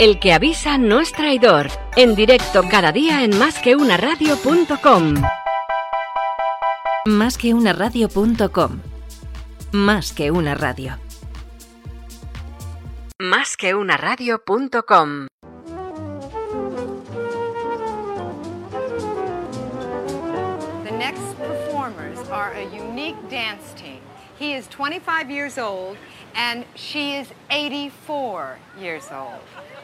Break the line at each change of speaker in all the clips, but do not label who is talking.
El que avisa no es traidor. En directo cada día en másqueunaradio.com.
Másqueunaradio.com. Más que una radio.
Másqueunaradio.com.
The next performers are a unique dance team. He is 25 years old and she is 84 years old.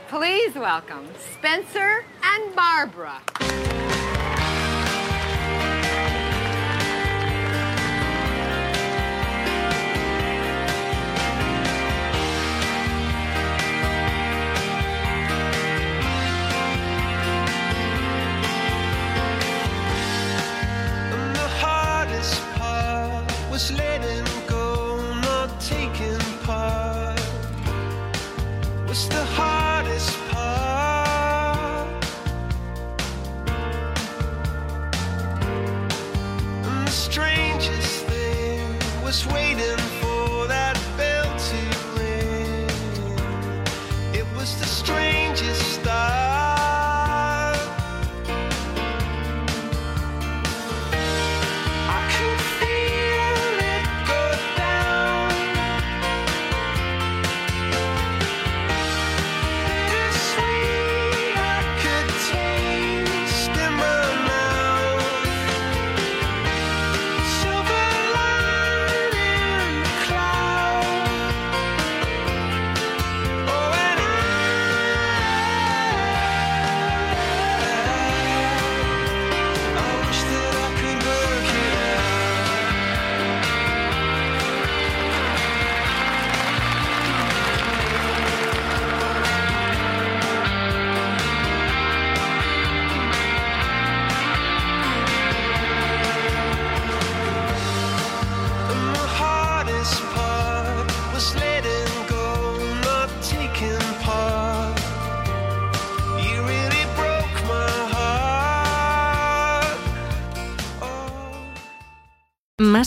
Please welcome Spencer and Barbara.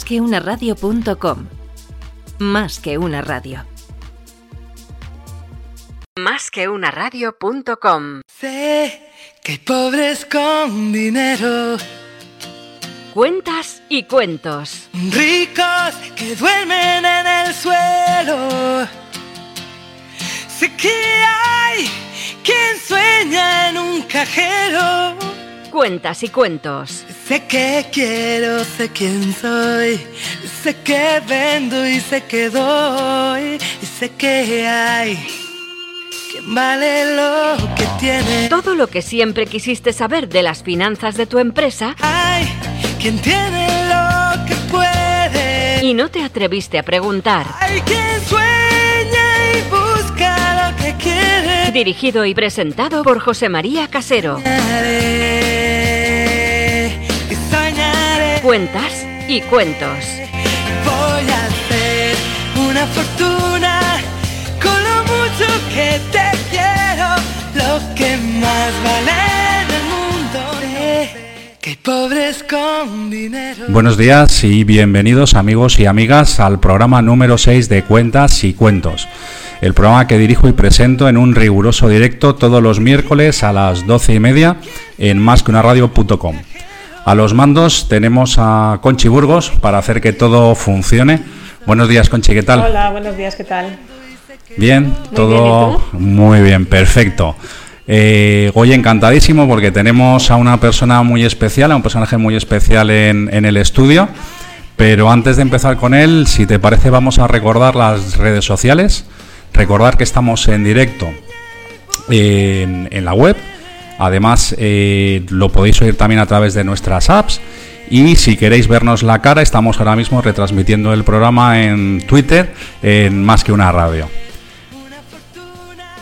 Más que una radio.com. Más que una radio.
Másqueunaradio.com.
Sé que hay pobres con dinero,
Cuentas y cuentos.
ricos que duermen en el suelo. Sé que hay quien sueña en un cajero.
Cuentas y cuentos.
Sé que quiero, sé quién soy. Sé que vendo y sé que doy. Y sé que hay quien vale lo que tiene.
Todo lo que siempre quisiste saber de las finanzas de tu empresa
Hay quien tiene lo que puede.
y no te atreviste a preguntar.
Hay quien sueña y busca lo que quiere.
Dirigido y presentado por José María Casero. Cuentas y cuentos.
Voy a hacer una fortuna con lo mucho que te quiero. Lo que más vale en el mundo. Sé que pobres con dinero.
Buenos días y bienvenidos amigos y amigas al programa número 6 de Cuentas y Cuentos. El programa que dirijo y presento en un riguroso directo todos los miércoles a las 12 y media en másqueunaradio.com. A los mandos tenemos a Conchi Burgos para hacer que todo funcione. Buenos días, Conchi, ¿qué tal?
Hola, buenos días, ¿qué tal?
Bien, todo muy bien, perfecto. Eh, hoy encantadísimo porque tenemos a una persona muy especial, a un personaje muy especial en, en el estudio. Pero antes de empezar con él, si te parece, vamos a recordar las redes sociales. Recordar que estamos en directo en, en la web. Además, eh, lo podéis oír también a través de nuestras apps. Y si queréis vernos la cara, estamos ahora mismo retransmitiendo el programa en Twitter, en Más que una radio.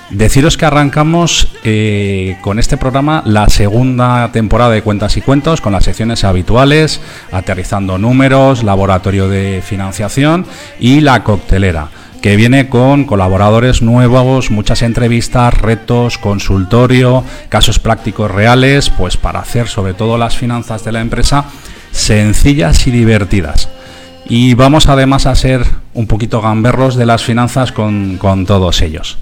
Deciros que arrancamos eh, con este programa la segunda temporada de Cuentas y Cuentos, con las secciones habituales, aterrizando números, laboratorio de financiación y la coctelera, que viene con colaboradores nuevos, muchas entrevistas, retos, consultorio, casos prácticos reales, pues para hacer sobre todo las finanzas de la empresa sencillas y divertidas. Y vamos además a ser un poquito gamberros de las finanzas con, con todos ellos.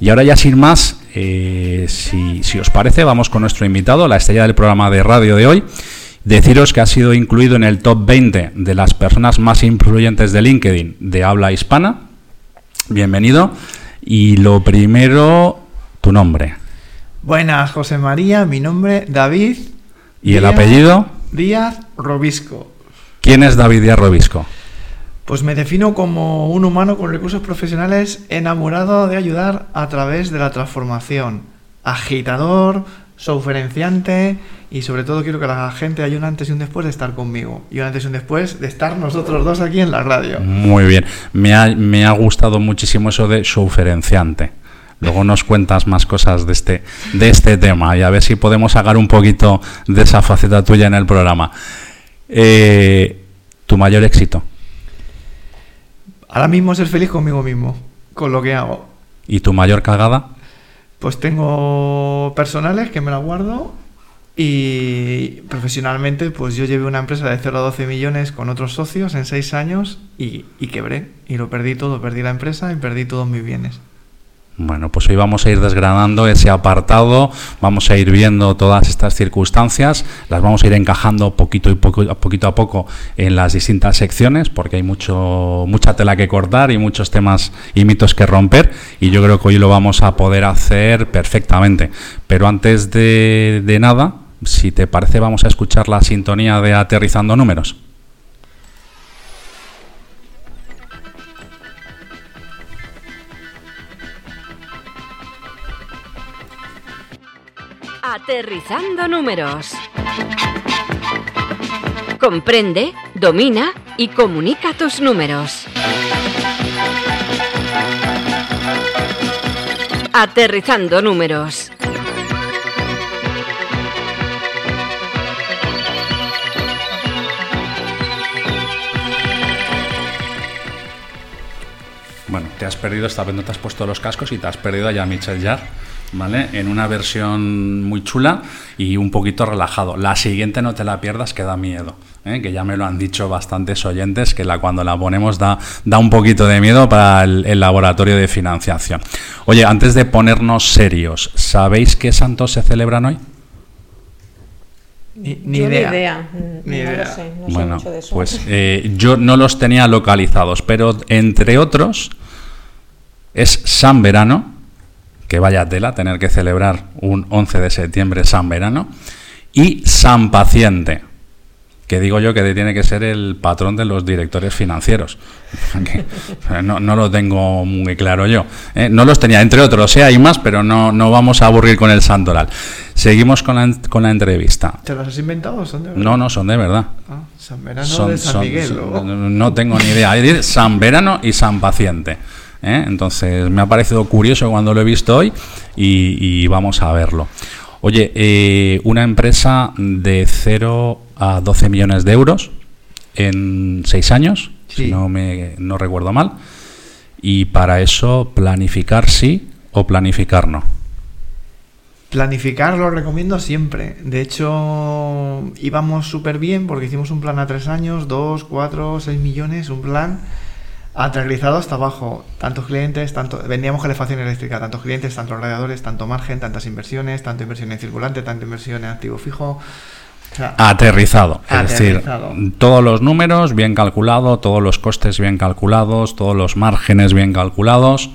Y ahora ya sin más, eh, si, si, os parece, vamos con nuestro invitado, la estrella del programa de radio de hoy. Deciros que ha sido incluido en el top 20 de las personas más influyentes de LinkedIn de habla hispana. Bienvenido. Y lo primero, tu nombre.
Buenas, José María. Mi nombre, David.
¿Y Díaz, el apellido?
Díaz Robisco.
¿Quién es David Díaz Robisco?
Pues me defino como un humano con recursos profesionales enamorado de ayudar a través de la transformación. Agitador, souferenciante y sobre todo quiero que la gente haya un antes y un después de estar conmigo. Y un antes y un después de estar nosotros dos aquí en la radio.
Muy bien. Me ha, me ha gustado muchísimo eso de souferenciante. Luego nos cuentas más cosas de este, de este tema y a ver si podemos sacar un poquito de esa faceta tuya en el programa. Eh, ¿Tu mayor éxito?
Ahora mismo ser feliz conmigo mismo, con lo que hago.
¿Y tu mayor cagada?
Pues tengo personales que me la guardo y profesionalmente pues yo llevé una empresa de 0 a 12 millones con otros socios en 6 años y, y quebré. Y lo perdí todo, perdí la empresa y perdí todos mis bienes.
Bueno, pues hoy vamos a ir desgranando ese apartado, vamos a ir viendo todas estas circunstancias, las vamos a ir encajando poquito y poco, poquito a poco en las distintas secciones, porque hay mucho, mucha tela que cortar y muchos temas y mitos que romper, y yo creo que hoy lo vamos a poder hacer perfectamente. Pero antes de, de nada, si te parece, vamos a escuchar la sintonía de Aterrizando Números.
Aterrizando números. Comprende, domina y comunica tus números. Aterrizando números.
Bueno, te has perdido esta vez, no te has puesto los cascos y te has perdido a Michel Jarre. ¿vale? En una versión muy chula y un poquito relajado. La siguiente no te la pierdas, que da miedo. ¿eh? Que ya me lo han dicho bastantes oyentes, que la, cuando la ponemos da, da un poquito de miedo para el, el laboratorio de financiación. Oye, antes de ponernos serios, ¿sabéis qué santos se celebran hoy?
Ni, ni
Yo
idea.
Ni idea.
Ni
no
idea.
Lo sé, no sé
bueno,
mucho de eso.
pues eh, yo no los tenía localizados, pero entre otros es San Verano, que vaya tela tener que celebrar un 11 de septiembre San Verano, y San Paciente, que digo yo que tiene que ser el patrón de los directores financieros. no, no, lo tengo muy claro yo. ¿eh? No los tenía, entre otros, ¿eh? hay más, pero no, no vamos a aburrir con el santoral. Seguimos con la, con la entrevista.
¿Te los has inventado o son de verdad?
No, no, son de verdad.
Ah, San Verano
Son-
de San
son-
Miguel.
no tengo ni idea. Hay de San Verano y San Paciente. ¿eh? Entonces me ha parecido curioso cuando lo he visto hoy y, y vamos a verlo. Oye, eh, una empresa de 0 a 12 millones de euros en 6 años,
Sí.
si no, me, no recuerdo mal. Y para eso planificar sí o planificar no.
Planificar lo recomiendo siempre. De hecho, íbamos súper bien porque hicimos un plan a tres años, dos, cuatro, seis millones, un plan aterrizado hasta abajo. Tantos clientes, tanto vendíamos calefacción eléctrica, tantos clientes, tantos radiadores, tanto margen, tantas inversiones, tanto inversión en circulante, tanta inversión en activo fijo. O sea,
Aterrizado, es decir, todos los números bien calculados, todos los costes bien calculados, todos los márgenes bien calculados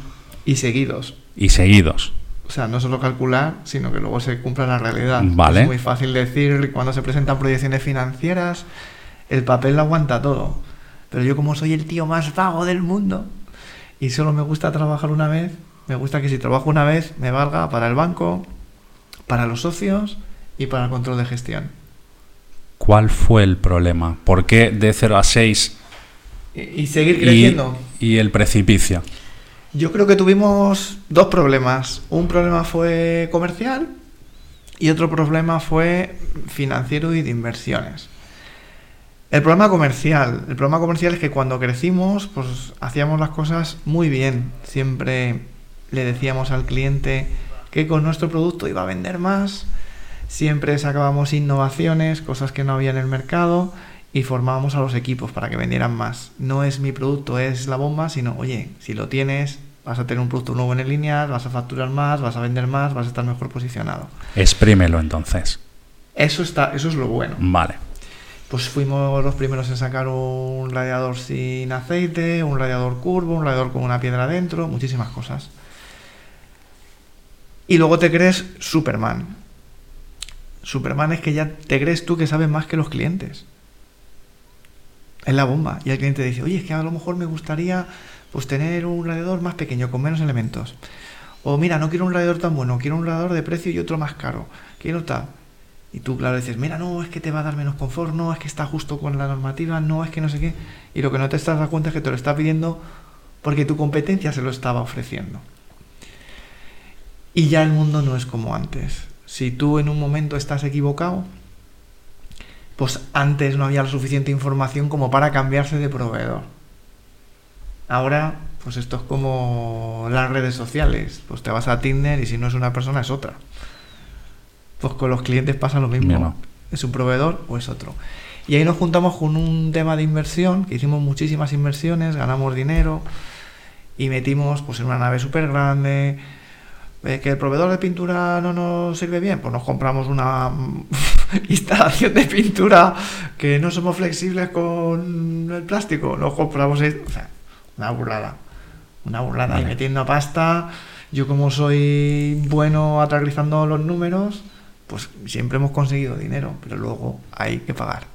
y seguidos.
y seguidos.
O sea, no solo calcular, sino que luego se cumpla la realidad.
Vale.
Es muy fácil decir cuando se presentan proyecciones financieras, el papel lo aguanta todo. Pero yo como soy el tío más vago del mundo y solo me gusta trabajar una vez, me gusta que si trabajo una vez me valga para el banco, para los socios y para el control de gestión.
¿Cuál fue el problema? ¿Por qué de 0 a 6
Y, y seguir
y,
creciendo.
y el precipicio?
Yo creo que tuvimos dos problemas. Un problema fue comercial y otro problema fue financiero y de inversiones. El problema comercial. El problema comercial es que cuando crecimos, pues hacíamos las cosas muy bien. Siempre le decíamos al cliente que con nuestro producto iba a vender más. Siempre sacábamos innovaciones, cosas que no había en el mercado y formábamos a los equipos para que vendieran más. No es mi producto, es la bomba, sino, oye, si lo tienes, vas a tener un producto nuevo en el lineal, vas a facturar más, vas a vender más, vas a estar mejor posicionado.
Exprímelo entonces.
Eso está, eso es lo bueno.
Vale.
Pues fuimos los primeros en sacar un radiador sin aceite, un radiador curvo, un radiador con una piedra dentro, muchísimas cosas. Y luego te crees Superman. Superman es que ya te crees tú que sabes más que los clientes. Es la bomba. Y el cliente dice, oye, es que a lo mejor me gustaría pues tener un radiador más pequeño, con menos elementos. O mira, no quiero un radiador tan bueno, quiero un radiador de precio y otro más caro. Quiero tal. Y tú, claro, dices, mira, no, es que te va a dar menos confort, no, es que está justo con la normativa, no, es que no sé qué. Y lo que no te estás dando cuenta es que te lo está pidiendo porque tu competencia se lo estaba ofreciendo. Y ya el mundo no es como antes. Si tú en un momento estás equivocado, pues antes no había la suficiente información como para cambiarse de proveedor. Ahora, pues esto es como las redes sociales. Pues te vas a Tinder y si no es una persona es otra. Pues con los clientes pasa lo mismo. ¿Es un proveedor o es otro? Y ahí nos juntamos con un tema de inversión, que hicimos muchísimas inversiones, ganamos dinero y metimos pues en una nave súper grande. Eh, que el proveedor de pintura no nos sirve bien, pues nos compramos una mm, instalación de pintura que no somos flexibles con el plástico, nos compramos esto. O sea, una burrada. Una burrada. Y
Vale.
metiendo pasta, yo como soy bueno aterrizando los números, pues siempre hemos conseguido dinero, pero luego hay que pagar.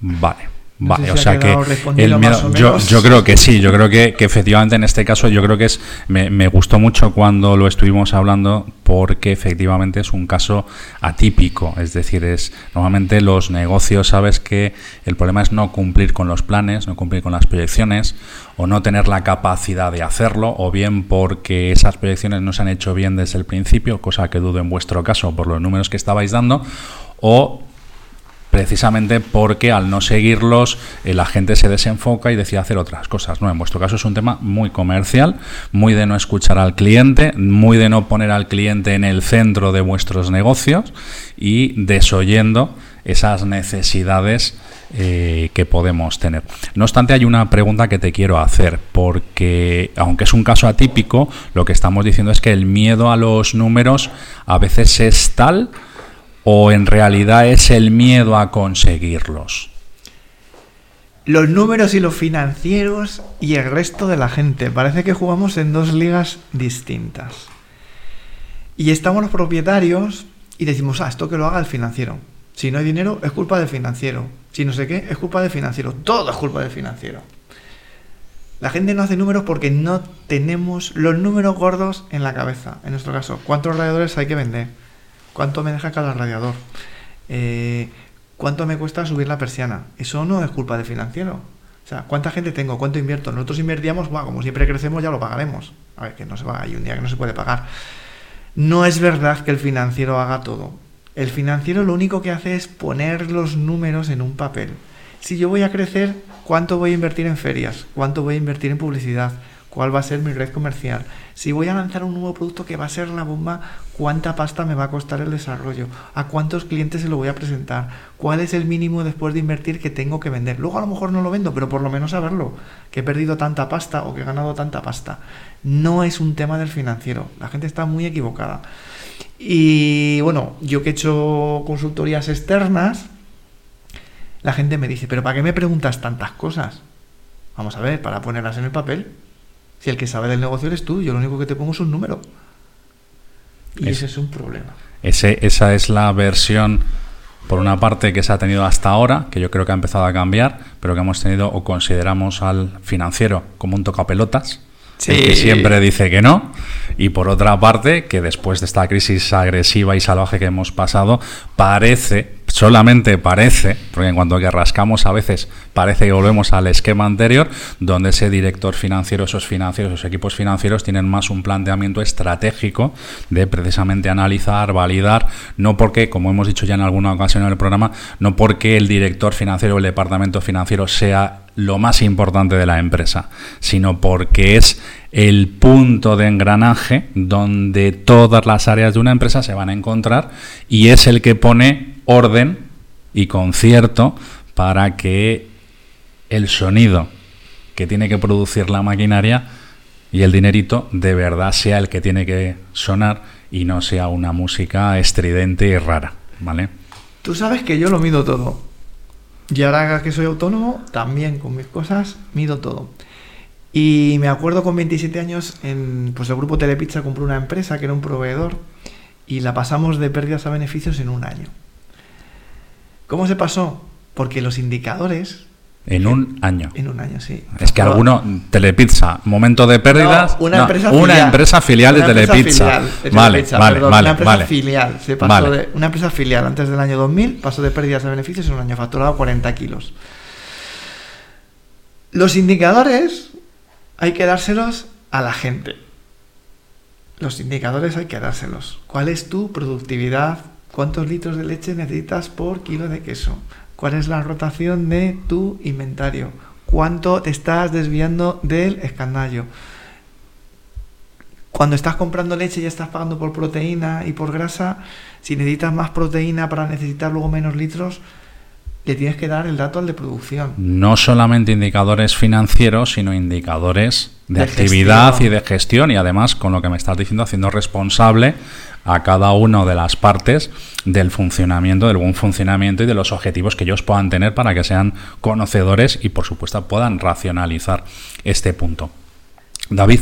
Vale.
No
Vale, o sea que el miedo, yo, creo que sí, yo creo que, que efectivamente en este caso yo creo que es, me, me gustó mucho cuando lo estuvimos hablando porque efectivamente es un caso atípico, es decir, es normalmente los negocios, sabes que el problema es no cumplir con los planes, no cumplir con las proyecciones o no tener la capacidad de hacerlo o bien porque esas proyecciones no se han hecho bien desde el principio, cosa que dudo en vuestro caso por los números que estabais dando o precisamente porque al no seguirlos eh, la gente se desenfoca y decide hacer otras cosas. ¿no? En vuestro caso es un tema muy comercial, muy de no escuchar al cliente, muy de no poner al cliente en el centro de vuestros negocios y desoyendo esas necesidades eh, que podemos tener. No obstante, hay una pregunta que te quiero hacer, porque aunque es un caso atípico, lo que estamos diciendo es que el miedo a los números a veces es tal o en realidad es el miedo a conseguirlos.
Los números y los financieros y el resto de la gente. Parece que jugamos en dos ligas distintas. Y estamos los propietarios y decimos, ah, esto que lo haga el financiero. Si no hay dinero, es culpa del financiero. Si no sé qué, es culpa del financiero. Todo es culpa del financiero. La gente no hace números porque no tenemos los números gordos en la cabeza. En nuestro caso, ¿cuántos radiadores hay que vender? ¿Cuánto me deja cada radiador? Eh, ¿Cuánto me cuesta subir la persiana? Eso no es culpa del financiero. O sea, ¿cuánta gente tengo? ¿Cuánto invierto? Nosotros invertíamos, "Buah, como siempre crecemos, ya lo pagaremos. A ver, que no se va, hay un día que no se puede pagar. No es verdad que el financiero haga todo. El financiero lo único que hace es poner los números en un papel. Si yo voy a crecer, ¿cuánto voy a invertir en ferias? ¿Cuánto voy a invertir en publicidad? ¿Cuál va a ser mi red comercial? Si voy a lanzar un nuevo producto que va a ser la bomba, ¿cuánta pasta me va a costar el desarrollo? ¿A cuántos clientes se lo voy a presentar? ¿Cuál es el mínimo después de invertir que tengo que vender? Luego a lo mejor no lo vendo, pero por lo menos saberlo, que he perdido tanta pasta o que he ganado tanta pasta. No es un tema del financiero, la gente está muy equivocada. Y bueno, yo que he hecho consultorías externas, la gente me dice, pero ¿para qué me preguntas tantas cosas? Vamos a ver, para ponerlas en el papel. Si el que sabe del negocio eres tú, yo lo único que te pongo es un número. Y
Es-
ese es un problema.
Ese, esa es la versión, por una parte, que se ha tenido hasta ahora, que yo creo que ha empezado a cambiar, pero que hemos tenido o consideramos al financiero como un tocapelotas, el que
Sí.
siempre dice que no, y por otra parte, que después de esta crisis agresiva y salvaje que hemos pasado, parece, solamente parece, porque en cuanto que rascamos a veces parece que volvemos al esquema anterior, donde ese director financiero, esos financieros, esos equipos financieros tienen más un planteamiento estratégico de precisamente analizar, validar, no porque, como hemos dicho ya en alguna ocasión en el programa, no porque el director financiero o el departamento financiero sea lo más importante de la empresa, sino porque es el punto de engranaje donde todas las áreas de una empresa se van a encontrar y es el que pone orden y concierto para que el sonido que tiene que producir la maquinaria y el dinerito de verdad sea el que tiene que sonar y no sea una música estridente y rara, ¿vale?
Tú sabes que yo lo mido todo. Y ahora que soy autónomo, también con mis cosas mido todo. Y me acuerdo con 27 años, en, pues el grupo Telepizza compró una empresa que era un proveedor y la pasamos de pérdidas a beneficios en un año. ¿Cómo se pasó? Porque los indicadores...
En un año.
En un año, sí.
Es que alguno, Telepizza, momento de pérdidas.
No, una
no,
empresa
una
filial.
empresa filial de
Una
Telepizza.
filial de
Vale,
Telepizza,
vale,
perdón,
vale,
Una empresa
vale.
filial. Se pasó
Vale.
de una empresa filial antes del año 2000 pasó de pérdidas a beneficios en un año facturado 40 kilos. Los indicadores hay que dárselos a la gente. Los indicadores hay que dárselos. ¿Cuál es tu productividad? ¿Cuántos litros de leche necesitas por kilo de queso? ¿Cuál es la rotación de tu inventario? ¿Cuánto te estás desviando del escandallo? Cuando estás comprando leche y estás pagando por proteína y por grasa, si necesitas más proteína para necesitar luego menos litros, le tienes que dar el dato al de producción.
No solamente indicadores financieros, sino indicadores de,
De
actividad
gestión.
y de gestión y además, con lo que me estás diciendo, haciendo responsable a cada una de las partes del funcionamiento, del buen funcionamiento y de los objetivos que ellos puedan tener para que sean conocedores y, por supuesto, puedan racionalizar este punto. David,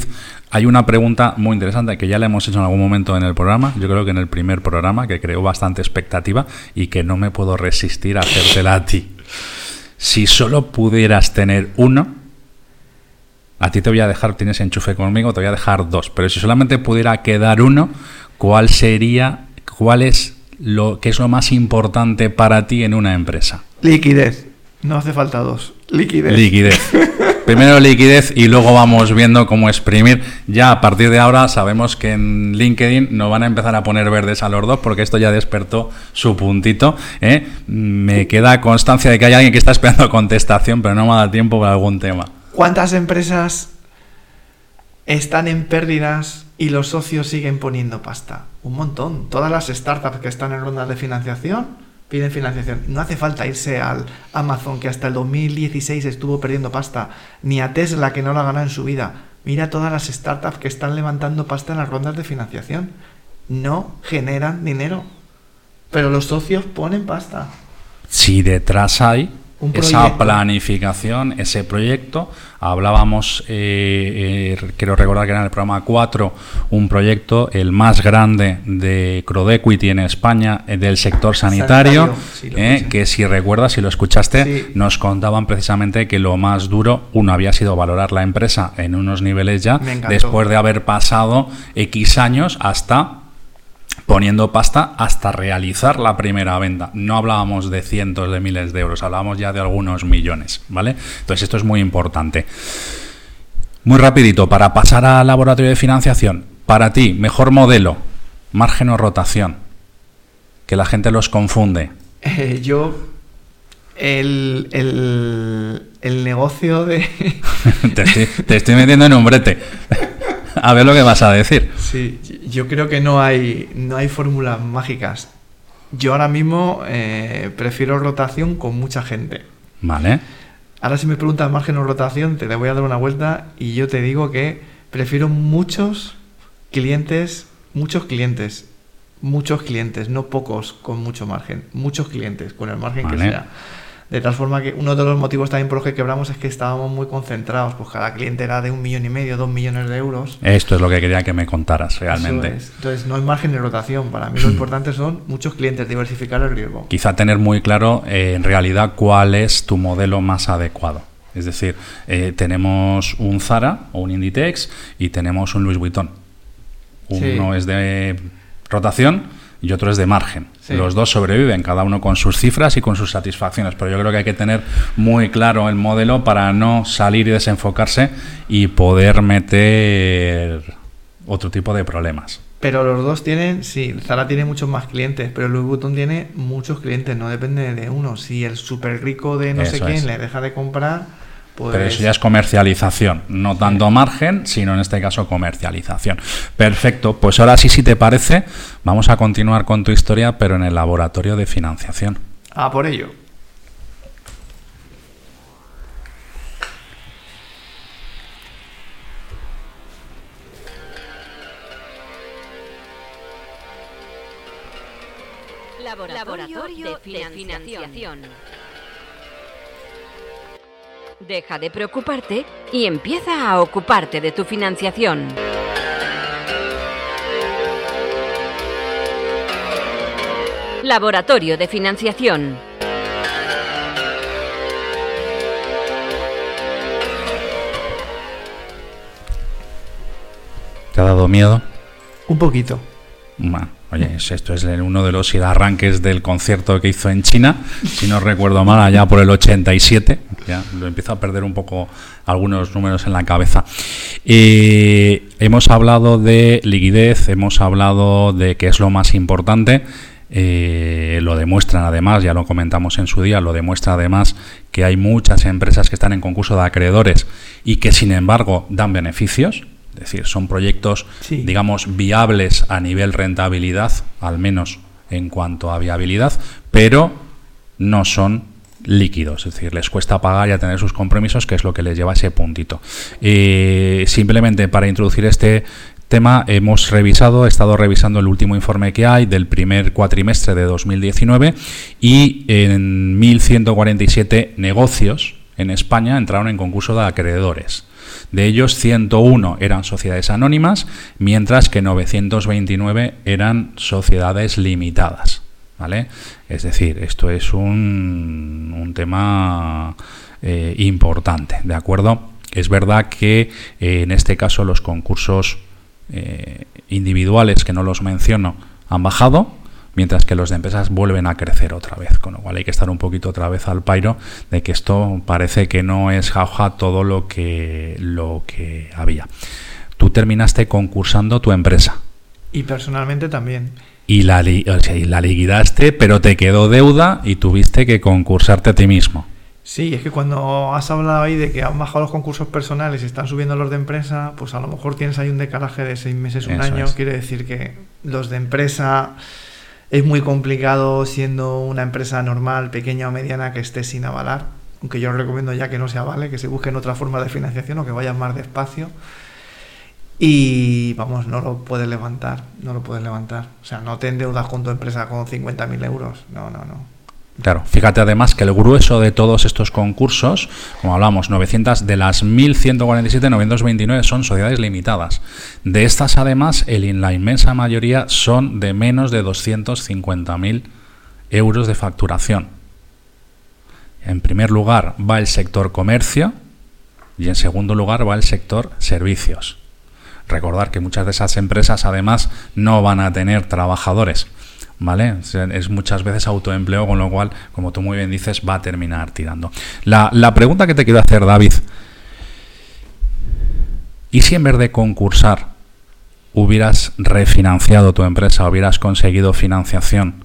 hay una pregunta muy interesante que ya le hemos hecho en algún momento en el programa, yo creo que en el primer programa, que creó bastante expectativa y que no me puedo resistir a hacértela a ti. Si solo pudieras tener uno, a ti te voy a dejar, tienes enchufe conmigo, te voy a dejar dos, pero si solamente pudiera quedar uno, ¿cuál sería, cuál es lo que es lo más importante para ti en una empresa?
Liquidez. No hace falta dos. Liquidez.
Liquidez. Primero liquidez y luego vamos viendo cómo exprimir. Ya a partir de ahora sabemos que en LinkedIn nos van a empezar a poner verdes a los dos porque esto ya despertó su puntito. ¿eh? Me queda constancia de que hay alguien que está esperando contestación, pero no me ha dado tiempo para algún tema.
¿Cuántas empresas están en pérdidas y los socios siguen poniendo pasta? Un montón. Todas las startups que están en rondas de financiación piden financiación. No hace falta irse al Amazon que hasta el 2016 estuvo perdiendo pasta, ni a Tesla que no la ganó en su vida. Mira todas las startups que están levantando pasta en las rondas de financiación. No generan dinero, pero los socios ponen pasta.
Si detrás hay esa planificación, ese proyecto, hablábamos, eh, eh, quiero recordar que era en el programa 4, un proyecto, el más grande de Crodequity en España, eh, del sector sanitario,
Sanitario, sí, lo
eh, que si recuerdas, si lo escuchaste,
Sí.
nos contaban precisamente que lo más duro, uno, había sido valorar la empresa en unos niveles ya, después de haber pasado X años hasta poniendo pasta hasta realizar la primera venta. No hablábamos de cientos de miles de euros, hablábamos ya de algunos millones, ¿vale? Entonces esto es muy importante. Muy rapidito, para pasar al laboratorio de financiación, para ti, mejor modelo, margen o rotación, que la gente los confunde.
Eh, yo, el, el, el negocio de...
te, estoy, te estoy metiendo en un brete. A ver lo que vas a decir.
Sí, yo creo que no hay, no hay fórmulas mágicas. Yo ahora mismo eh, prefiero rotación con mucha gente.
Vale.
Ahora si me preguntas margen o rotación, te le voy a dar una vuelta y yo te digo que prefiero muchos clientes, muchos clientes, muchos clientes, no pocos con mucho margen, muchos clientes con el margen que sea. De tal forma que uno de los motivos también por los que quebramos es que estábamos muy concentrados, pues cada cliente era de un millón y medio, dos millones de euros.
Esto es lo que quería que me contaras realmente.
Es. Entonces no hay margen de rotación. Para mí lo importante son muchos clientes, diversificar el riesgo.
Quizá tener muy claro eh, en realidad cuál es tu modelo más adecuado. Es decir, eh, tenemos un Zara o un Inditex y tenemos un Louis Vuitton.
Sí.
Uno es de rotación y otro es de margen.
Sí.
Los dos sobreviven, cada uno con sus cifras y con sus satisfacciones, pero yo creo que hay que tener muy claro el modelo para no salir y desenfocarse y poder meter otro tipo de problemas.
Pero los dos tienen, sí, Zara tiene muchos más clientes, pero Louis Vuitton tiene muchos clientes, no depende de uno. Si el súper rico de no sé quién
es.
le deja de comprar, pues...
Pero eso ya es comercialización, no tanto margen, sino en este caso comercialización. Perfecto, pues ahora sí, si te parece, vamos a continuar con tu historia, pero en el laboratorio de financiación.
Ah, por ello.
Laboratorio de financiación. Deja de preocuparte y empieza a ocuparte de tu financiación. Laboratorio de financiación.
¿Te ha dado miedo?
Un poquito.
Bueno, oye, es- esto es uno de los arranques del concierto que hizo en China, si no recuerdo mal, allá por el 87. Ya lo empiezo a perder un poco algunos números en la cabeza. Hemos hablado de liquidez, hemos hablado de qué es lo más importante. eh, lo demuestran además, ya lo comentamos en su día, lo demuestra además que hay muchas empresas que están en concurso de acreedores y que sin embargo dan beneficios, es decir, son proyectos,
Sí.
digamos, viables a nivel rentabilidad, al menos en cuanto a viabilidad, pero no son líquidos, es decir, les cuesta pagar y a tener sus compromisos, que es lo que les lleva a ese puntito. Eh, simplemente para introducir este tema, hemos revisado, he estado revisando el último informe que hay del primer cuatrimestre de 2019 y en 1.147 negocios en España entraron en concurso de acreedores. De ellos, 101 eran sociedades anónimas, mientras que 929 eran sociedades limitadas. ¿Vale? Es decir, esto es un, un tema eh, importante, ¿de acuerdo? Es verdad que eh, en este caso los concursos eh, individuales, que no los menciono, han bajado, mientras que los de empresas vuelven a crecer otra vez, con lo cual hay que estar un poquito otra vez al pairo de que esto parece que no es jauja todo lo que, lo que había. Tú terminaste concursando tu empresa
Y personalmente también.
y la, o sea, y la liquidaste, pero te quedó deuda y tuviste que concursarte a ti mismo.
Sí, es que cuando has hablado ahí de que han bajado los concursos personales y están subiendo los de empresa, pues a lo mejor tienes ahí un decalaje de seis meses, un
Eso
año.
es.
Quiere decir que los de empresa es muy complicado siendo una empresa normal, pequeña o mediana que esté sin avalar. Aunque yo recomiendo ya que no se avale, que se busquen otra forma de financiación o que vayan más despacio. Y vamos, no lo puedes levantar, no lo puedes levantar. O sea, no te endeudas con tu empresa con 50.000 euros. No, no, no.
Claro, fíjate además que el grueso de todos estos concursos, como hablamos, 900 de las 1147, 929 son sociedades limitadas. De estas, además, el- la inmensa mayoría son de menos de 250.000 euros de facturación. En primer lugar va el sector comercio y en segundo lugar va el sector servicios. Recordar que muchas de esas empresas además no van a tener trabajadores, ¿vale? O sea, Es muchas veces autoempleo, con lo cual, como tú muy bien dices, va a terminar tirando. La, la pregunta que te quiero hacer, David, ¿y si en vez de concursar hubieras refinanciado tu empresa, hubieras conseguido financiación,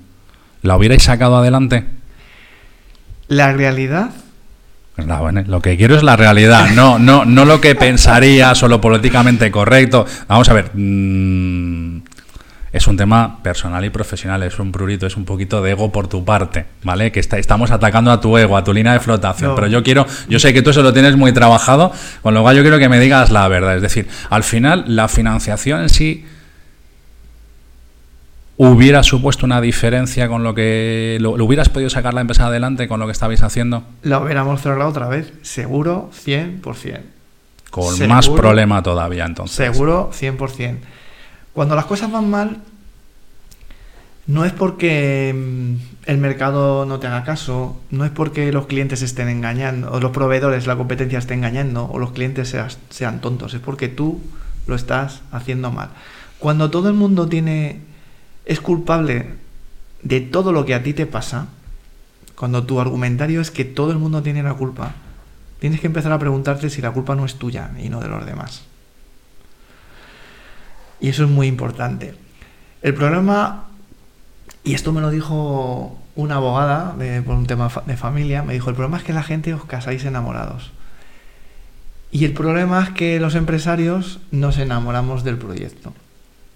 la hubierais sacado adelante?
La realidad
bueno, lo que quiero es la realidad, no, no, no lo que pensarías o lo políticamente correcto. Vamos a ver, mm, es un tema personal y profesional, es un prurito, es un poquito de ego por tu parte, ¿vale? Que está- estamos atacando a tu ego, a tu línea de flotación,
No.
pero yo quiero, yo sé que tú eso lo tienes muy trabajado, con lo cual yo quiero que me digas la verdad, es decir, al final la financiación en sí hubiera supuesto una diferencia con lo que... ¿Lo, lo hubieras podido sacar la empresa adelante con lo que estabais haciendo?
Lo hubiéramos cerrado otra vez, seguro 100%.
Con
Seguro.
más problema todavía entonces.
Seguro 100%. Cuando las cosas van mal, no es porque mm, el mercado no te haga caso, no es porque los clientes estén engañando, o los proveedores, la competencia esté engañando, o los clientes sean tontos, es porque tú lo estás haciendo mal. Cuando todo el mundo tiene es culpable de todo lo que a ti te pasa, cuando tu argumentario es que todo el mundo tiene la culpa, tienes que empezar a preguntarte si la culpa no es tuya y no de los demás. Y eso es muy importante. El problema, y esto me lo dijo una abogada por un tema de familia, me dijo, el problema es que la gente os casáis enamorados. Y el problema es que los empresarios nos enamoramos del proyecto.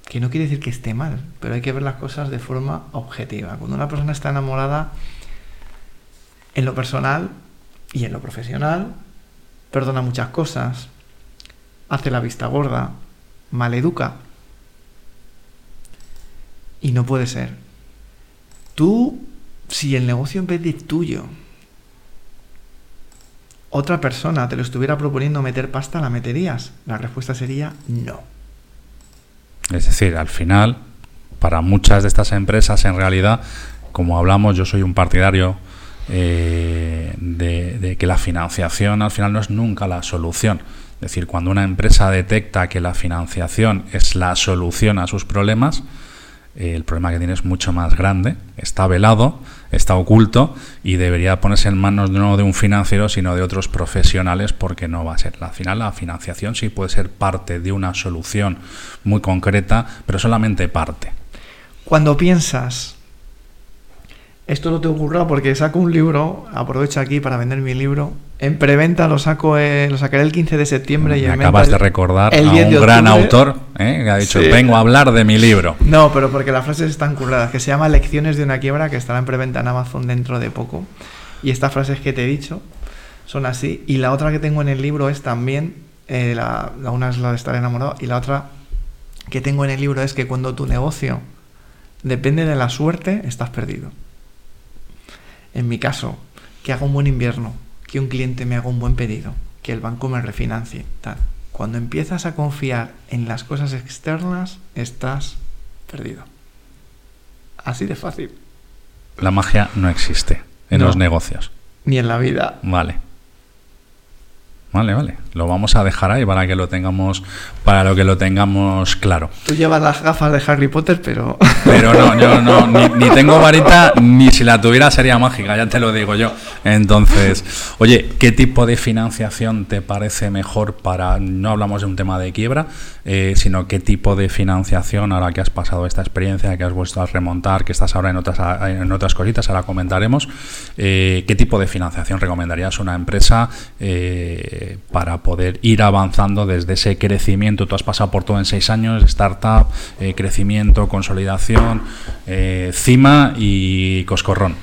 Que no quiere decir que esté mal, pero hay que ver las cosas de forma objetiva. Cuando una persona está enamorada, en lo personal y en lo profesional, perdona muchas cosas, hace la vista gorda, maleduca. Y no puede ser. Tú, si el negocio en vez de tuyo, otra persona te lo estuviera proponiendo meter pasta, ¿la meterías? La respuesta sería no.
Es decir, al final, para muchas de estas empresas, en realidad, como hablamos, yo soy un partidario eh, de, de que la financiación al final no es nunca la solución. Es decir, cuando una empresa detecta que la financiación es la solución a sus problemas, eh, el problema que tiene es mucho más grande, está velado, está oculto y debería ponerse en manos no de un financiero, sino de otros profesionales, porque no va a ser. Al final, la financiación sí puede ser parte de una solución muy concreta, pero solamente parte.
Cuando piensas, esto no te ocurra porque saco un libro, aprovecho aquí para vender mi libro. En preventa lo saco, eh, lo sacaré el 15 de septiembre y en
acabas de recordar
el
a
10 de
un gran autor ¿eh? que ha dicho,
Sí.
vengo a hablar de mi libro.
No, pero porque las frases están curradas, que se llama Lecciones de una quiebra, que estará en preventa en Amazon dentro de poco. Y estas frases que te he dicho son así. Y la otra que tengo en el libro es también, eh, la, la una es la de estar enamorado, y la otra que tengo en el libro es que cuando tu negocio depende de la suerte, estás perdido. En mi caso, que haga un buen invierno, que un cliente me haga un buen pedido, que el banco me refinancie, tal. Cuando empiezas a confiar en las cosas externas, estás perdido. Así de fácil.
La magia no existe en
No.
los negocios.
Ni en la vida.
Vale. Vale, vale. Lo vamos a dejar ahí para que lo tengamos, para lo que lo tengamos claro.
Tú llevas las gafas de Harry Potter, pero...
Pero no, yo no, ni, ni tengo varita, ni si la tuviera sería mágica, ya te lo digo yo. Entonces, oye, ¿qué tipo de financiación te parece mejor para, no hablamos de un tema de quiebra, eh, sino qué tipo de financiación, ahora que has pasado esta experiencia, que has vuelto a remontar, que estás ahora en otras, en otras cositas, ahora comentaremos, eh, ¿qué tipo de financiación recomendarías a una empresa eh, para poder ir avanzando desde ese crecimiento? Tú has pasado por todo en seis años, startup, eh, crecimiento, consolidación, eh, cima y coscorrón.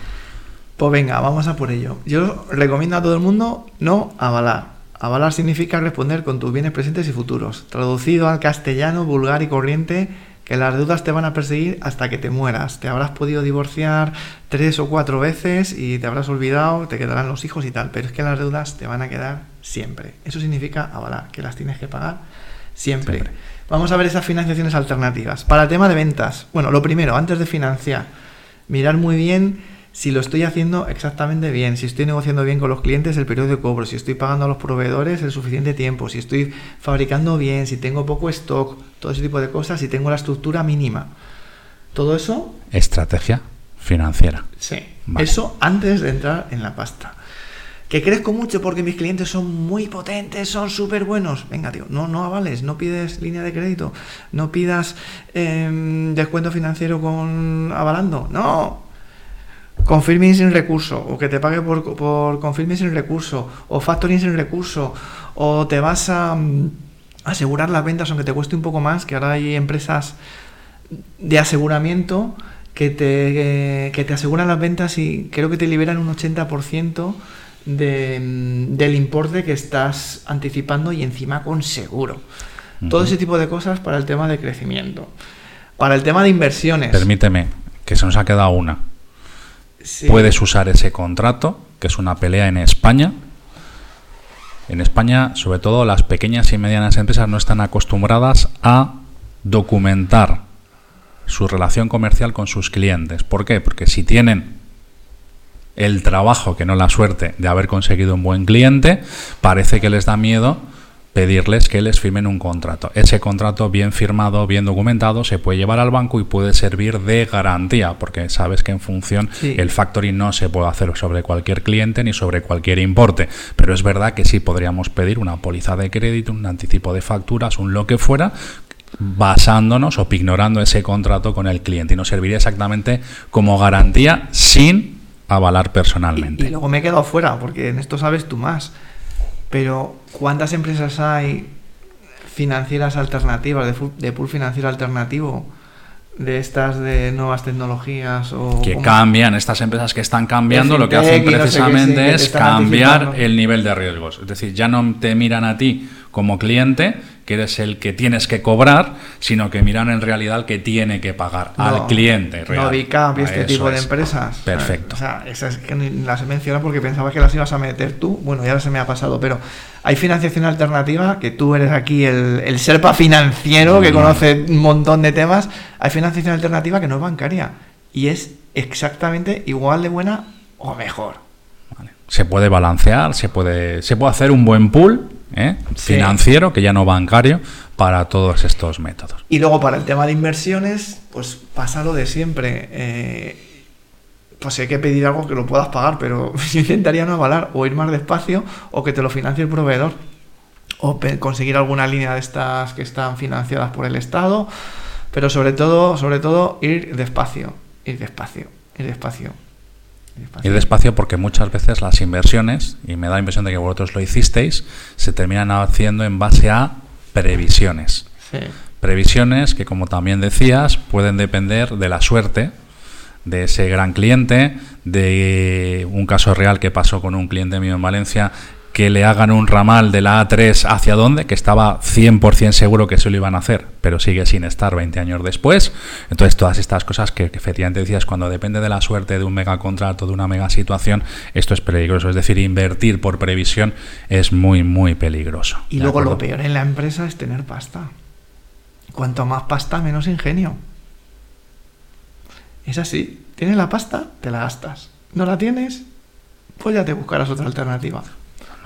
Pues venga, vamos a por ello. Yo recomiendo a todo el mundo no avalar. Avalar significa responder con tus bienes presentes y futuros. Traducido al castellano vulgar y corriente, que las deudas te van a perseguir hasta que te mueras. Te habrás podido divorciar tres o cuatro veces y te habrás olvidado, te quedarán los hijos y tal, pero es que las deudas te van a quedar siempre. Eso significa avalar, que las tienes que pagar siempre.
Siempre.
Vamos a ver esas financiaciones alternativas. Para el tema de ventas, bueno, lo primero, antes de financiar, mirar muy bien si lo estoy haciendo exactamente bien, si estoy negociando bien con los clientes el periodo de cobro, si estoy pagando a los proveedores el suficiente tiempo, si estoy fabricando bien, si tengo poco stock, todo ese tipo de cosas, si tengo la estructura mínima. Todo eso,
Estrategia financiera.
sí.
Vale.
Eso antes de entrar en la pasta. Que crezco mucho porque mis clientes son muy potentes, son súper buenos. Venga, tío, no, no avales, no pides línea de crédito, no pidas em, descuento financiero con avalando. No, confirming sin recurso, o que te pague por, por sin recurso, o factoring sin recurso, o te vas a mm, asegurar las ventas aunque te cueste un poco más, que ahora hay empresas de aseguramiento que te, que te aseguran las ventas y creo que te liberan un 80% de, mm, del importe que estás anticipando y encima con seguro. Todo ese tipo de cosas para el tema de crecimiento. Para el tema de inversiones.
Permíteme, que se nos ha quedado una.
Sí.
Puedes usar ese contrato, que es una pelea en España. En España, sobre todo, las pequeñas y medianas empresas no están acostumbradas a documentar su relación comercial con sus clientes. ¿Por qué? Porque si tienen el trabajo, que no la suerte, de haber conseguido un buen cliente, parece que les da miedo pedirles que les firmen un contrato. Ese contrato bien firmado, bien documentado, se puede llevar al banco y puede servir de garantía, porque sabes que en función
Sí.
el factoring no se puede hacer sobre cualquier cliente ni sobre cualquier importe, pero es verdad que sí podríamos pedir una póliza de crédito, un anticipo de facturas, un lo que fuera, basándonos o ignorando ese contrato con el cliente y nos serviría exactamente como garantía sin avalar personalmente.
Y luego me he quedado fuera, porque en esto sabes tú más. Pero, ¿cuántas empresas hay financieras alternativas, de, de pool financiero alternativo, de estas de nuevas tecnologías o...
que cambian, estas empresas que están cambiando, lo que hacen
no sé sí,
precisamente
que
es cambiar
anticipando.
el nivel de riesgos. Es decir, ya no te miran a ti como cliente, que eres el que tienes que cobrar, sino que miran en realidad al que tiene que pagar,
No,
al cliente real.
No
Ah,
este tipo de
es.
empresas.
Perfecto.
O sea, esas que las he mencionado porque pensaba que las ibas a meter tú. Bueno, ya se me ha pasado, pero hay financiación alternativa, que tú eres aquí el, el serpa financiero que conoce un montón de temas. Hay financiación alternativa que no es bancaria y es exactamente igual de buena o mejor.
Vale. Se puede balancear, se puede, se puede hacer un buen pool ¿eh?
Sí.
financiero, que ya no bancario, para todos estos métodos.
Y luego para el tema de inversiones, pues pasa lo de siempre. Eh, pues hay que pedir algo que lo puedas pagar, pero yo intentaría no avalar o ir más despacio o que te lo financie el proveedor. O conseguir alguna línea de estas que están financiadas por el Estado. Pero sobre todo, sobre todo, ir despacio. Ir despacio. Ir despacio. Ir despacio.
Porque muchas veces las inversiones, y me da la impresión de que vosotros lo hicisteis, se terminan haciendo en base a previsiones.
Sí.
Previsiones que, como también decías, pueden depender de la suerte de ese gran cliente, de un caso real que pasó con un cliente mío en Valencia, que le hagan un ramal de la A3 hacia dónde, que estaba 100% seguro que se lo iban a hacer, pero sigue sin estar 20 años después. Entonces, todas estas cosas que, que efectivamente decías, cuando depende de la suerte de un mega contrato, de una mega situación, esto es peligroso. Es decir, invertir por previsión es muy, muy peligroso.
Y
¿De
luego lo peor en la empresa es tener pasta. Cuanto más pasta, menos ingenio. Es así. Tienes la pasta, te la gastas. No la tienes, pues ya te buscarás otra alternativa.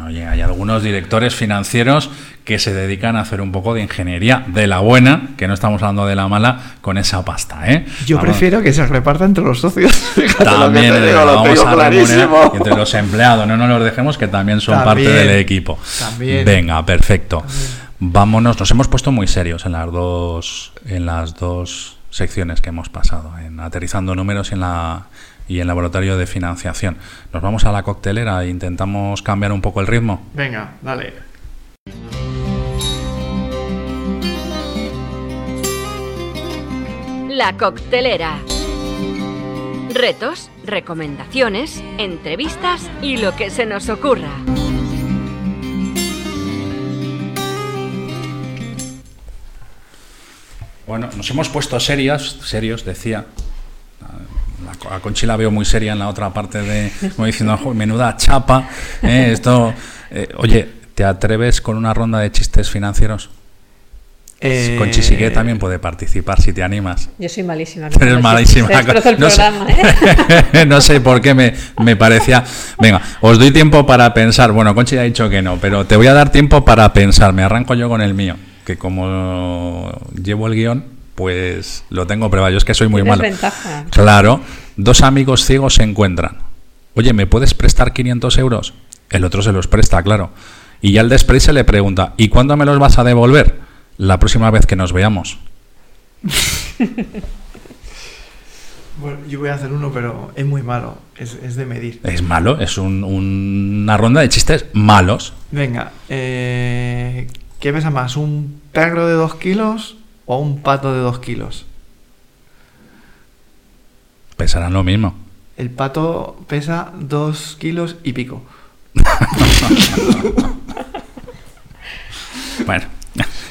Oye, hay algunos directores financieros que se dedican a hacer un poco de ingeniería de la buena, que no estamos hablando de la mala, con esa pasta, ¿eh?
Yo
Vamos,
prefiero que se reparta entre los socios. Fíjate lo que
También
te
eh,
digo,
lo vamos a remunerar entre los empleados, no nos los dejemos que también son
También,
parte del equipo.
también.
Venga, perfecto. Vámonos, nos hemos puesto muy serios en las dos en las dos secciones que hemos pasado, en aterrizando números y en la y en laboratorio de financiación. Nos vamos a la coctelera e intentamos cambiar un poco el ritmo.
Venga, dale.
La coctelera. Retos, recomendaciones, entrevistas y lo que se nos ocurra.
Bueno, nos hemos puesto serios, serios, decía. A Conchi la veo muy seria en la otra parte de, como diciendo, "Jo, menuda chapa. ¿eh? Esto, eh, oye, ¿te atreves con una ronda de chistes financieros?
Eh,
Conchi sí que también puede participar si te animas.
Yo soy malísima.
Eres malísima.
Te el
No sé-
programa, ¿eh?
no sé por qué me, me parecía. Venga, os doy tiempo para pensar. Bueno, Conchi ya ha dicho que no, pero te voy a dar tiempo para pensar. Me arranco yo con el mío, que como llevo el guion, pues lo tengo preparado. Yo es que soy muy
Tienes
malo.
ventaja.
Claro, dos amigos ciegos se encuentran. Oye, ¿me puedes prestar 500 euros? El otro se los presta, claro. Y ya el despre se le pregunta, ¿y cuándo me los vas a devolver? La próxima vez que nos veamos.
Bueno, yo voy a hacer uno, pero es muy malo. Es, es de medir.
Es malo, es un- una ronda de chistes malos.
Venga, eh, ¿qué pesa más? ¿Un perro de dos kilos o un pato de dos kilos?
Pesarán lo mismo.
El pato pesa dos kilos y pico.
Bueno,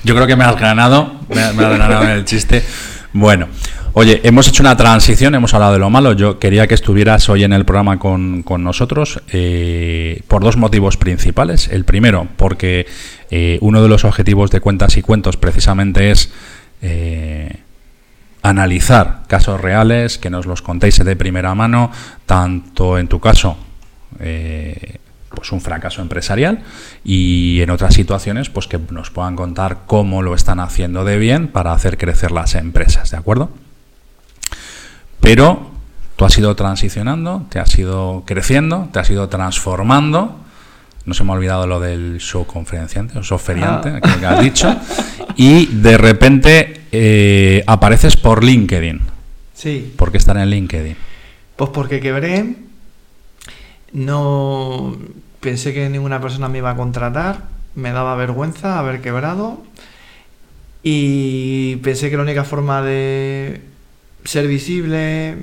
yo creo que me has ganado, me has, me has ganado en el chiste. Bueno, oye, hemos hecho una transición, hemos hablado de lo malo. Yo quería que estuvieras hoy en el programa con, con nosotros eh, por dos motivos principales. El primero, porque eh, uno de los objetivos de cuentas y cuentos precisamente es eh, analizar casos reales, que nos los contéis de primera mano, tanto en tu caso eh, pues un fracaso empresarial y en otras situaciones pues que nos puedan contar cómo lo están haciendo de bien para hacer crecer las empresas, ¿de acuerdo? Pero tú has ido transicionando, te has ido creciendo, te has ido transformando. No se me ha olvidado lo del show conferenciante o show feriante,
Ah.
que has dicho. Y de repente eh, apareces por LinkedIn.
Sí.
¿Por qué estar en LinkedIn?
Pues porque quebré, no pensé que ninguna persona me iba a contratar, me daba vergüenza haber quebrado y pensé que la única forma de ser visible,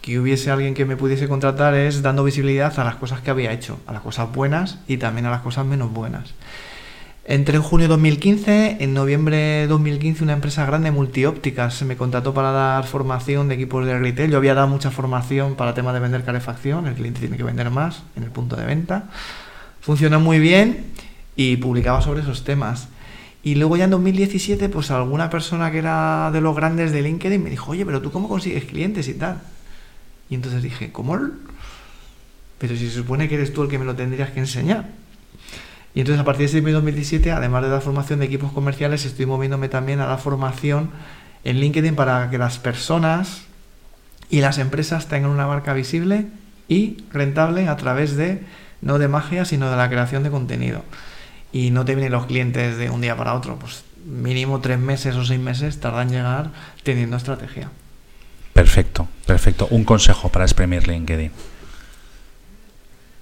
que hubiese alguien que me pudiese contratar es dando visibilidad a las cosas que había hecho, a las cosas buenas y también a las cosas menos buenas. Entré en junio de 2015, en noviembre de 2015 una empresa grande, Multiópticas, me contrató para dar formación de equipos de retail. Yo había dado mucha formación para temas de vender calefacción, el cliente tiene que vender más en el punto de venta. Funcionó muy bien y publicaba sobre esos temas. Y luego ya en 2017, pues alguna persona que era de los grandes de LinkedIn me dijo, oye, pero tú cómo consigues clientes y tal. Y entonces dije, ¿cómo? Pero si se supone que eres tú el que me lo tendrías que enseñar. Y entonces a partir de septiembre de 2017, además de dar formación de equipos comerciales, estoy moviéndome también a la formación en LinkedIn para que las personas y las empresas tengan una marca visible y rentable a través de, no de magia, sino de la creación de contenido. Y no te vienen los clientes de un día para otro, pues mínimo tres meses o seis meses tardan en llegar teniendo estrategia.
Perfecto, perfecto. Un consejo para exprimir LinkedIn.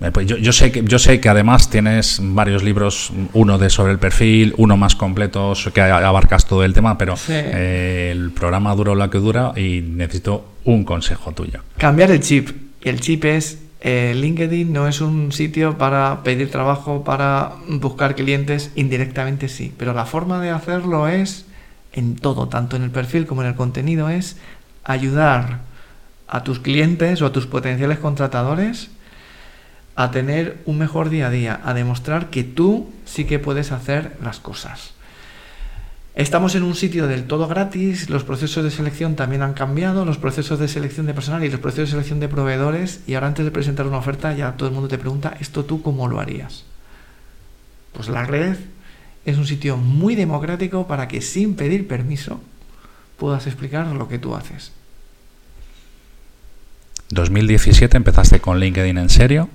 Eh, pues yo, yo sé que yo sé que además tienes varios libros, uno de sobre el perfil, uno más completo que abarcas todo el tema, pero
Sí.
eh, el programa dura lo que dura y necesito un consejo tuyo.
Cambiar el chip. Y el chip es, eh, LinkedIn no es un sitio para pedir trabajo, para buscar clientes, indirectamente sí. Pero la forma de hacerlo es, en todo, tanto en el perfil como en el contenido, es ayudar a tus clientes o a tus potenciales contratadores a tener un mejor día a día, a demostrar que tú sí que puedes hacer las cosas. Estamos en un sitio del todo gratis, los procesos de selección también han cambiado, los procesos de selección de personal y los procesos de selección de proveedores, y ahora antes de presentar una oferta ya todo el mundo te pregunta, ¿esto tú cómo lo harías? Pues la red es un sitio muy democrático para que sin pedir permiso puedas explicar lo que tú haces.
2017 empezaste con LinkedIn en serio,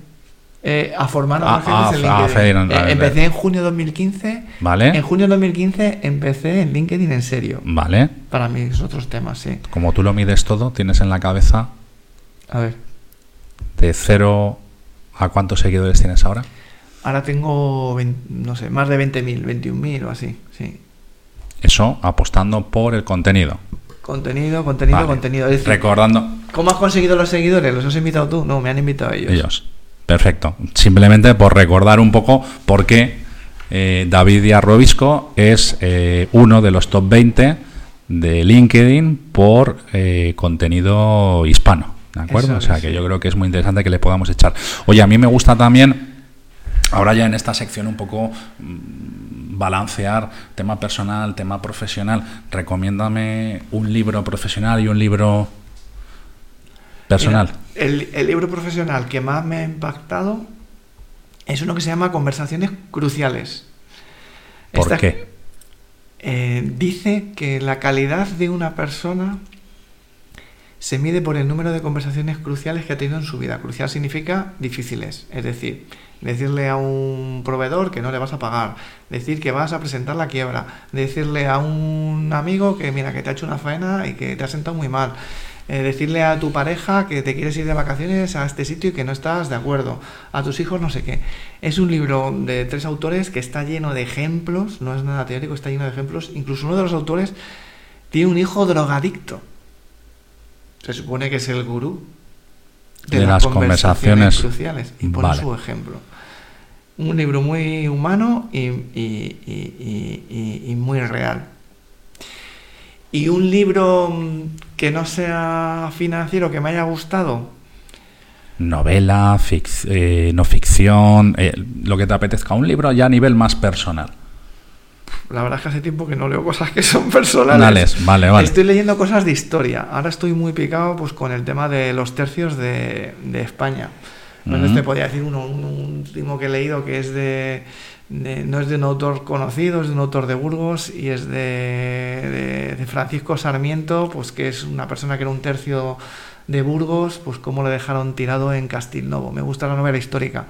Eh, a formar a gente en LinkedIn.
a hacer en-
Eh, empecé en junio de 2015.
¿vale?
En junio de 2015 empecé en LinkedIn en serio.
Vale.
Para mis otros temas, sí.
Como tú lo mides todo, tienes en la cabeza
A ver.
de cero a cuántos seguidores tienes ahora.
Ahora tengo, 20 no sé, más de 20.000, 21.000 o así, sí.
Eso apostando por el contenido.
Contenido, contenido,
Vale.
contenido. Es decir,
Recordando
¿Cómo has conseguido los seguidores? ¿Los has invitado tú? No, me han invitado ellos.
ellos. Perfecto. Simplemente por recordar un poco por qué eh, David Díaz Robisco es eh, uno de los top 20 de LinkedIn por eh, contenido hispano. ¿De acuerdo?
Eso
o sea que
sí.
yo creo que es muy interesante que le podamos echar. Oye, a mí me gusta también. Ahora ya en esta sección un poco mm, balancear tema personal, tema profesional. Recomiéndame un libro profesional y un libro personal.
Mira, el, el libro profesional que más me ha impactado es uno que se llama Conversaciones Cruciales.
¿Por
Esta-
qué?
eh, dice que la calidad de una persona se mide por el número de conversaciones cruciales que ha tenido en su vida. Crucial significa difíciles, es decir, decirle a un proveedor que no le vas a pagar, decir que vas a presentar la quiebra, decirle a un amigo que mira que te ha hecho una faena y que te ha sentado muy mal, eh, decirle a tu pareja que te quieres ir de vacaciones a este sitio y que no estás de acuerdo, a tus hijos no sé qué. Es un libro de tres autores que está lleno de ejemplos, no es nada teórico, está lleno de ejemplos. Incluso uno de los autores tiene un hijo drogadicto. Se supone que es el gurú
De las conversaciones.
cruciales y pone
Vale.
su ejemplo. Un libro muy humano y, y- y- y- y- y muy real. Y un libro mm, que no sea financiero, que me haya gustado.
Novela, fic- eh, no ficción, eh, lo que te apetezca. Un libro ya a nivel más personal.
La verdad es que hace tiempo que no leo cosas que son personales.
Dales, vale, vale.
Estoy leyendo cosas de historia. Ahora estoy muy picado pues con el tema de los tercios de, de España. Entonces
Ujú.
te podría decir uno, un un último que he leído que es de, de- no es de un autor conocido, es de un autor de Burgos y es de, de- de Francisco Sarmiento, pues que es una persona que era un tercio de Burgos, pues cómo le dejaron tirado en Castilnovo. Me gusta la novela histórica.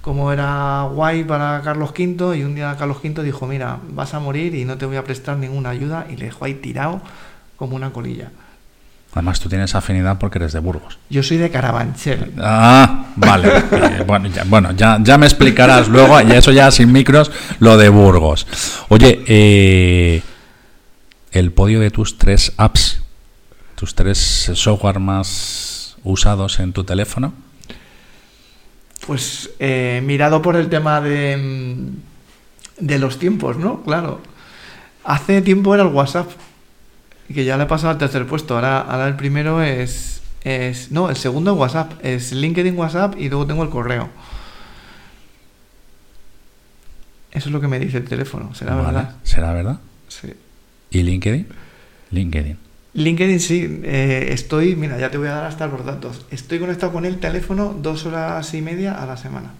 Cómo era guay para Carlos V y un día Carlos V dijo, mira, vas a morir y no te voy a prestar ninguna ayuda y le dejó ahí tirado como una colilla.
Además, tú tienes afinidad porque eres de Burgos.
Yo soy de Carabanchel.
Ah, vale. Eh, bueno, ya, bueno ya, ya me explicarás luego, y eso ya sin micros, lo de Burgos. Oye, eh, el podio de tus tres apps, tus tres software más usados en tu teléfono.
Pues eh, mirado por el tema de, mm, de los tiempos, ¿no? Claro. Hace tiempo era el WhatsApp, que ya le he pasado al tercer puesto. Ahora, ahora el primero es, es... No, el segundo es WhatsApp. Es LinkedIn WhatsApp y luego tengo el correo. Eso es lo que me dice el teléfono, ¿será
Vale,
verdad?
¿Será verdad?
Sí.
¿Y LinkedIn? LinkedIn.
LinkedIn sí, eh, estoy, mira, ya te voy a dar hasta los datos. Estoy conectado con el teléfono dos horas y media a la semana.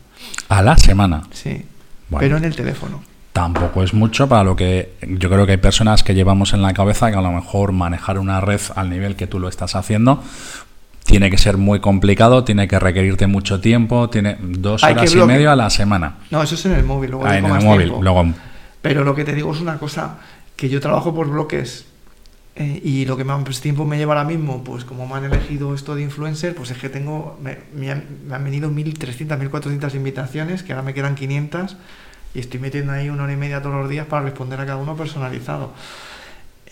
A la semana.
Sí,
Bueno.
pero en el teléfono.
Tampoco es mucho para lo que yo creo que hay personas que llevamos en la cabeza que a lo mejor manejar una red al nivel que tú lo estás haciendo tiene que ser muy complicado, tiene que requerirte mucho tiempo, tiene dos
Hay
horas y medio a la semana.
No, eso es en el móvil, luego
Ah, en el móvil,
tiempo.
luego
Pero lo que te digo es una cosa, que yo trabajo por bloques eh, y lo que más tiempo me lleva ahora mismo, pues como me han elegido esto de influencer, pues es que tengo, me, me han, me han venido 1.300, 1.400 invitaciones, que ahora me quedan 500 y estoy metiendo ahí una hora y media todos los días para responder a cada uno personalizado.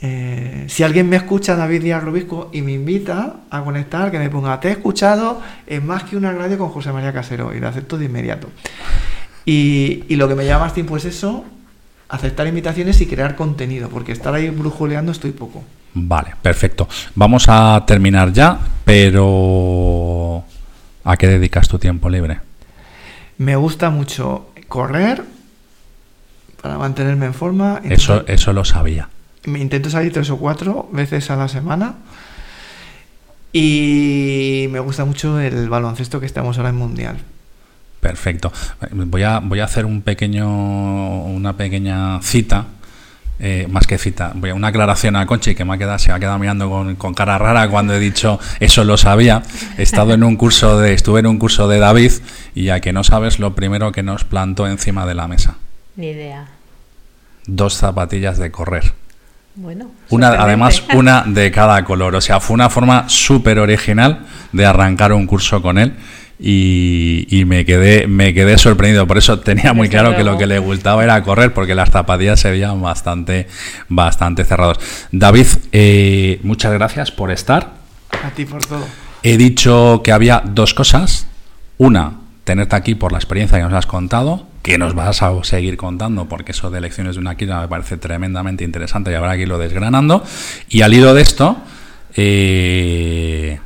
Eh, si alguien me escucha, David Díaz Rubisco, y me invita a conectar, que me ponga, te he escuchado en más que una radio con José María Casero, y lo acepto de inmediato. Y, y lo que me lleva más tiempo es eso, aceptar invitaciones y crear contenido, porque estar ahí brujuleando estoy poco.
Vale, perfecto. Vamos a terminar ya, pero ¿a qué dedicas tu tiempo libre?
Me gusta mucho correr para mantenerme en forma.
Eso, eso lo sabía.
Me intento salir tres o cuatro veces a la semana. Y me gusta mucho el baloncesto que estamos ahora en mundial.
Perfecto. Voy a, voy a hacer un pequeño, una pequeña cita, eh, más que cita, voy a una aclaración a Conchi que me ha quedado, se ha quedado mirando con, con cara rara cuando he dicho eso lo sabía. He estado en un curso de, estuve en un curso de David y a que no sabes lo primero que nos plantó encima de la mesa.
Ni idea.
Dos zapatillas de correr.
Bueno.
Una, además, una de cada color. O sea, fue una forma súper original de arrancar un curso con él. Y, y me quedé me quedé sorprendido por eso tenía muy claro que lo que le gustaba era correr porque las zapatillas se veían bastante bastante cerrados David eh, muchas gracias por estar
A ti por todo.
He dicho que había dos cosas. Una, tenerte aquí por la experiencia que nos has contado, que nos vas a seguir contando, porque eso de elecciones de una quilla me parece tremendamente interesante y habrá que irlo desgranando. Y al hilo de esto, eh,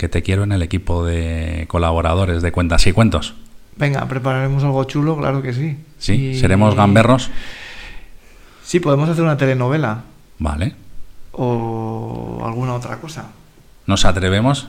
que te quiero en el equipo de colaboradores de Cuentas y Cuentos.
Venga, prepararemos algo chulo, claro que sí.
¿Sí?
Y-
¿Seremos gamberros?
Sí, podemos hacer una telenovela
Vale.
o alguna otra cosa.
¿Nos atrevemos,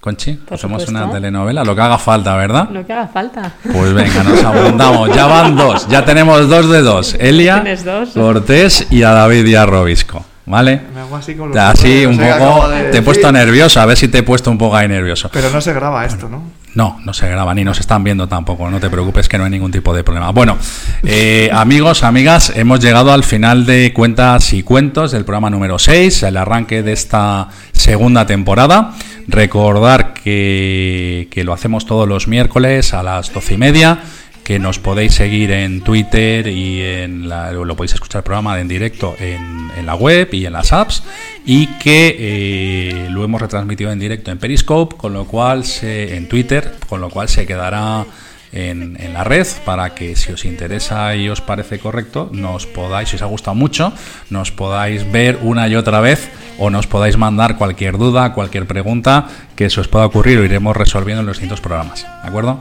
Conchi?
Por
¿Hacemos
supuesto.
una telenovela? Lo que haga falta, ¿verdad?
Lo que haga falta.
Pues venga, nos apuntamos. Ya van dos. Ya tenemos dos de dos. Elia
dos.
Cortés y a David Díaz Robisco. ¿Vale?
Me hago así con los
Así, un poco.
de
Te he puesto nervioso. A ver si te he puesto un poco ahí nervioso.
Pero no se graba esto, ¿no?
No, no se graba ni nos están viendo tampoco, no te preocupes que no hay ningún tipo de problema. Bueno, eh, amigos, amigas, hemos llegado al final de Cuentas y Cuentos del programa número 6, el arranque de esta segunda temporada. Recordar que, que lo hacemos todos los miércoles a las doce y media, que nos podéis seguir en Twitter y en la- lo podéis escuchar el programa en directo en, la web y en las apps y que eh, lo hemos retransmitido en directo en Periscope, con lo cual se, en Twitter, con lo cual se quedará en, en la red para que si os interesa y os parece correcto, nos podáis, si os ha gustado mucho, nos podáis ver una y otra vez o nos podáis mandar cualquier duda, cualquier pregunta que se os pueda ocurrir o iremos resolviendo en los distintos programas. ¿De acuerdo?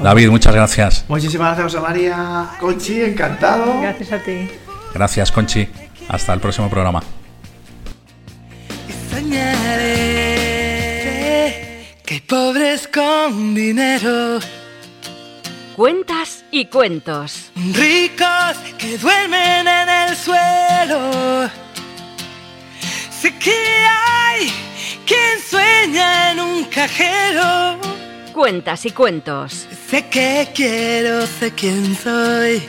David, muchas gracias.
Muchísimas gracias, José María. Conchi, encantado.
Gracias a ti.
Gracias, Conchi. Hasta el próximo programa.
Soñaré que hay pobres con dinero,
Cuentas y cuentos.
ricos que duermen en el suelo. Sé que hay quien sueña en un cajero.
Cuentas y cuentos.
Sé que quiero, sé quién soy,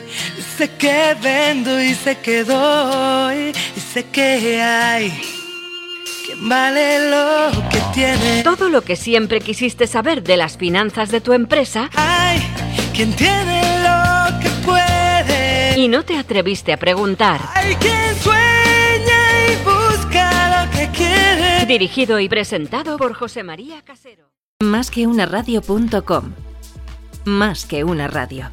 sé que vendo y sé que doy, y sé que hay quien vale lo que tiene.
Todo lo que siempre quisiste saber de las finanzas de tu empresa
Hay quien tiene lo que puede,
y no te atreviste a preguntar.
hay quien sueña y busca lo que quiere.
Dirigido y presentado por José María Casero.
Más que una radio.com. Más que una radio.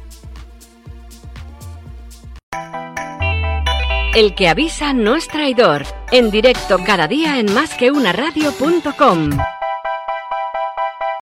El que avisa no es traidor. En directo cada día en másqueunaradio.com.